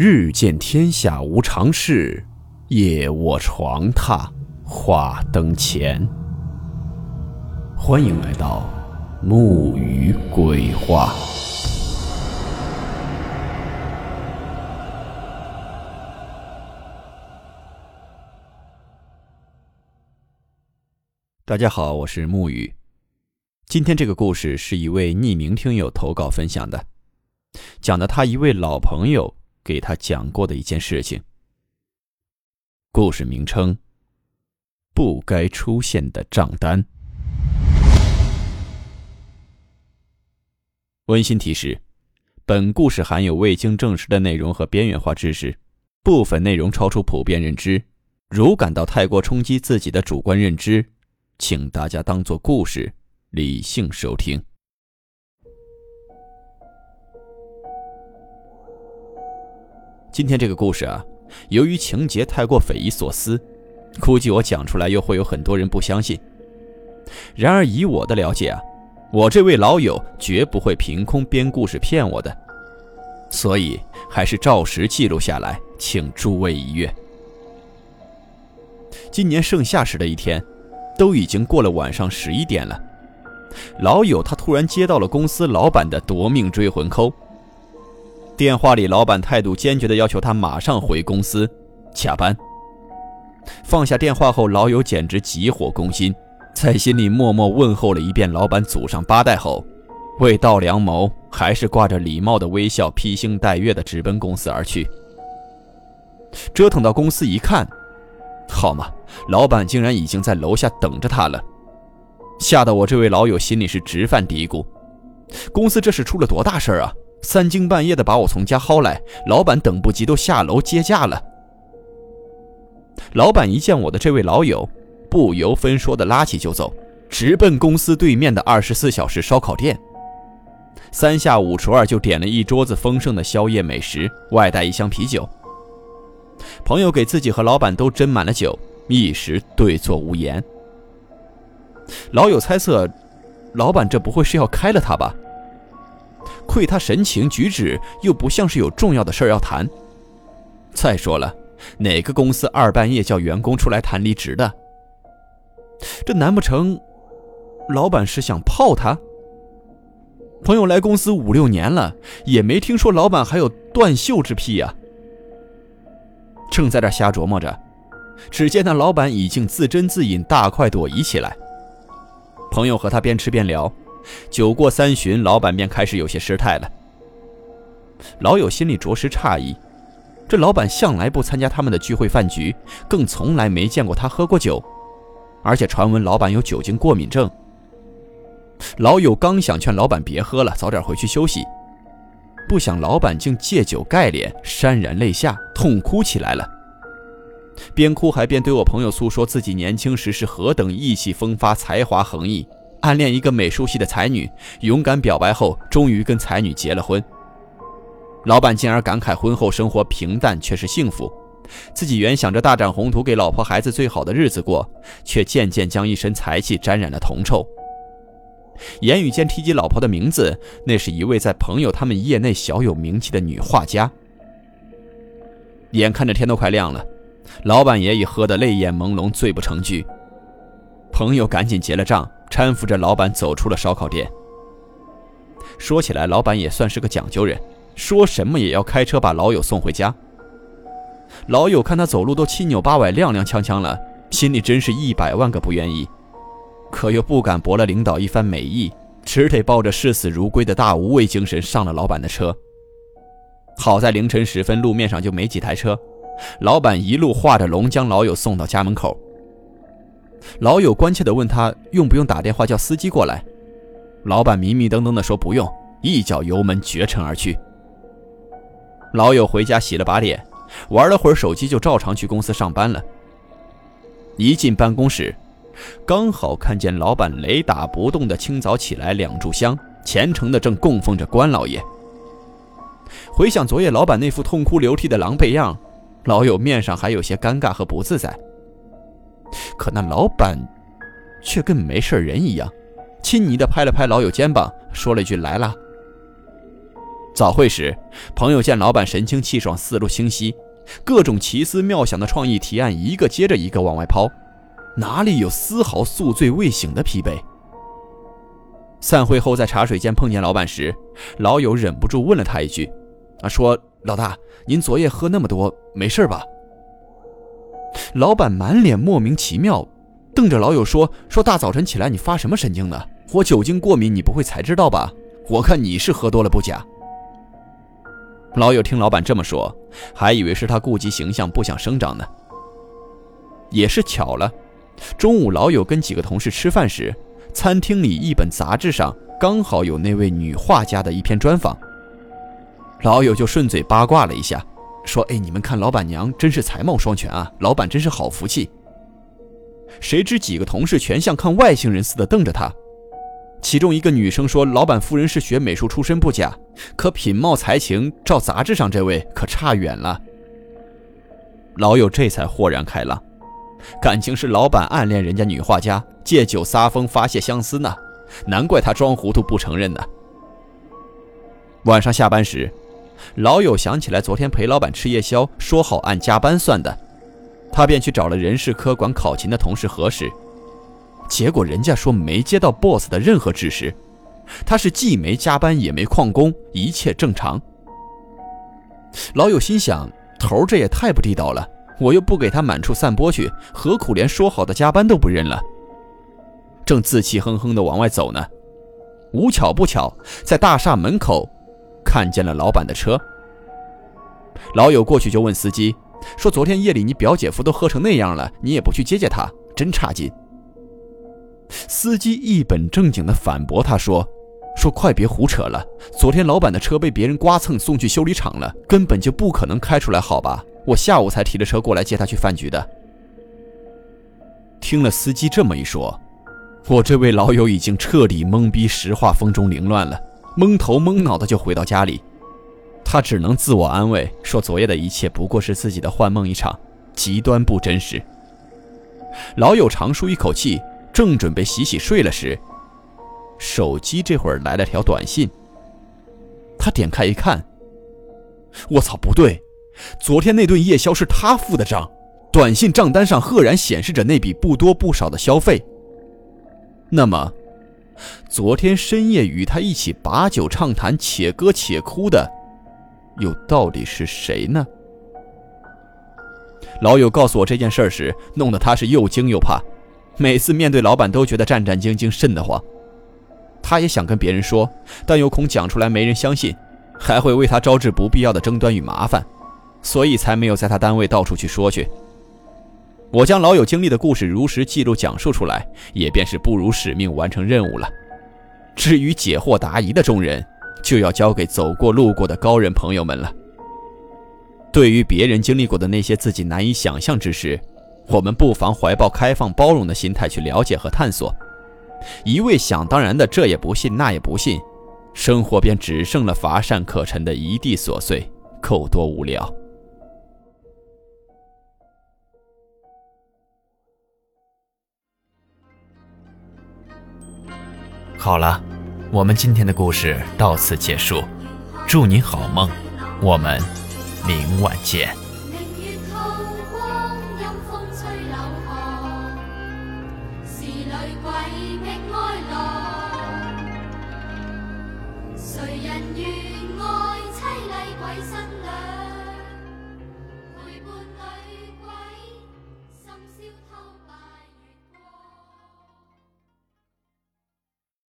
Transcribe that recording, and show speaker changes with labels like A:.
A: 日见天下无常事，夜卧床榻话灯前。欢迎来到木鱼鬼话。大家好，我是木鱼。今天这个故事是一位匿名听友投稿分享的，讲的他一位老朋友给他讲过的一件事情。故事名称：不该出现的账单。温馨提示：本故事含有未经证实的内容和边缘化知识，部分内容超出普遍认知。如感到太过冲击自己的主观认知，请大家当做故事。理性收听。今天这个故事啊，由于情节太过匪夷所思，估计我讲出来又会有很多人不相信。然而以我的了解啊，我这位老友绝不会凭空编故事骗我的，所以还是照实记录下来，请诸位一阅。今年盛夏时的一天，都已经过了晚上十一点了。老友他突然接到了公司老板的夺命追魂 call。电话里，老板态度坚决地要求他马上回公司加班。放下电话后，老友简直急火攻心，在心里默默问候了一遍老板祖上八代后，为道良谋，还是挂着礼貌的微笑，披星戴月地直奔公司而去。折腾到公司一看，好嘛，老板竟然已经在楼下等着他了。吓得我这位老友心里是直犯嘀咕：公司这是出了多大事儿啊？三更半夜的把我从家薅来，老板等不及都下楼接驾了。老板一见我的这位老友，不由分说的拉起就走，直奔公司对面的二十四小时烧烤店。三下五除二就点了一桌子丰盛的宵夜美食，外带一箱啤酒。朋友给自己和老板都斟满了酒，一时对坐无言。老友猜测，老板这不会是要开了他吧？窥他神情举止，又不像是有重要的事儿要谈。再说了，哪个公司二半夜叫员工出来谈离职的？这难不成，老板是想泡他？朋友来公司五六年了，也没听说老板还有断袖之癖呀。正在这瞎琢磨着，只见那老板已经自斟自饮，大快朵颐起来。朋友和他边吃边聊，酒过三巡，老板便开始有些失态了。老友心里着实诧异，这老板向来不参加他们的聚会饭局，更从来没见过他喝过酒，而且传闻老板有酒精过敏症。老友刚想劝老板别喝了，早点回去休息，不想老板竟借酒盖脸，潸然泪下，痛哭起来了。边哭还边对我朋友诉说自己年轻时是何等意气风发、才华横溢，暗恋一个美术系的才女，勇敢表白后，终于跟才女结了婚。老板进而感慨婚后生活平淡却是幸福，自己原想着大展宏图，给老婆孩子最好的日子过，却渐渐将一身才气沾染了铜臭。言语间提及老婆的名字，那是一位在朋友他们业内小有名气的女画家。眼看着天都快亮了。老板也已喝得泪眼朦胧，醉不成句。朋友赶紧结了账，搀扶着老板走出了烧烤店。说起来，老板也算是个讲究人，说什么也要开车把老友送回家。老友看他走路都七扭八歪、踉踉跄跄了，心里真是一百万个不愿意，可又不敢驳了领导一番美意，只得抱着视死如归的大无畏精神上了老板的车。好在凌晨时分，路面上就没几台车。老板一路画着龙将老友送到家门口。老友关切地问他用不用打电话叫司机过来。老板迷迷瞪瞪地说不用，一脚油门绝尘而去。老友回家洗了把脸，玩了会儿手机，就照常去公司上班了。一进办公室，刚好看见老板雷打不动的清早起来，两炷香，虔诚的正供奉着关老爷。回想昨夜老板那副痛哭流涕的狼狈样。老友面上还有些尴尬和不自在，可那老板却跟没事人一样，亲昵地拍了拍老友肩膀，说了一句：“来了。”早会时，朋友见老板神清气爽、思路清晰，各种奇思妙想的创意提案一个接着一个往外抛，哪里有丝毫宿醉未醒的疲惫？散会后在茶水间碰见老板时，老友忍不住问了他一句：“啊，说老大，您昨夜喝那么多，没事吧？”老板满脸莫名其妙，瞪着老友说：“说大早晨起来你发什么神经呢？我酒精过敏，你不会才知道吧？我看你是喝多了不假。”老友听老板这么说，还以为是他顾及形象不想声张呢。也是巧了，中午老友跟几个同事吃饭时，餐厅里一本杂志上刚好有那位女画家的一篇专访，老友就顺嘴八卦了一下。说：“哎，你们看，老板娘真是才貌双全啊！老板真是好福气。”谁知几个同事全像看外星人似的瞪着他。其中一个女生说：“老板夫人是学美术出身不假，可品貌才情照杂志上这位可差远了。”老友这才豁然开朗，感情是老板暗恋人家女画家，借酒撒疯发泄相思呢。难怪他装糊涂不承认呢。晚上下班时。老友想起来，昨天陪老板吃夜宵，说好按加班算的，他便去找了人事科管考勤的同事核实，结果人家说没接到 boss 的任何指示，他是既没加班也没旷工，一切正常。老友心想，头这也太不地道了，我又不给他满处散播去，何苦连说好的加班都不认了？正自气哼哼的往外走呢，无巧不巧，在大厦门口。看见了老板的车，老友过去就问司机，说：“昨天夜里你表姐夫都喝成那样了，你也不去接接他，真差劲。”司机一本正经地反驳他说：“说快别胡扯了，昨天老板的车被别人刮蹭送去修理厂了，根本就不可能开出来，好吧？我下午才提着车过来接他去饭局的。”听了司机这么一说，我这位老友已经彻底懵逼，石化风中凌乱了。蒙头蒙脑的就回到家里，他只能自我安慰说：“昨夜的一切不过是自己的幻梦一场，极端不真实。”老友长舒一口气，正准备洗洗睡了时，手机这会儿来了条短信。他点开一看，我操，不对，昨天那顿夜宵是他付的账，短信账单上赫然显示着那笔不多不少的消费。那么。昨天深夜与他一起把酒畅谈、且歌且哭的，又到底是谁呢？老友告诉我这件事时，弄得他是又惊又怕，每次面对老板都觉得战战兢兢、瘆得慌。他也想跟别人说，但又恐讲出来没人相信，还会为他招致不必要的争端与麻烦，所以才没有在他单位到处去说去。我将老友经历的故事如实记录讲述出来，也便是不辱使命，完成任务了。至于解惑答疑的众人，就要交给走过路过的高人朋友们了。对于别人经历过的那些自己难以想象之事，我们不妨怀抱开放包容的心态去了解和探索。一味想当然的这也不信那也不信，生活便只剩了乏善可陈的一地琐碎，够多无聊。好了，我们今天的故事到此结束，祝你好梦，我们明晚见。谁人愿爱凄厉鬼新？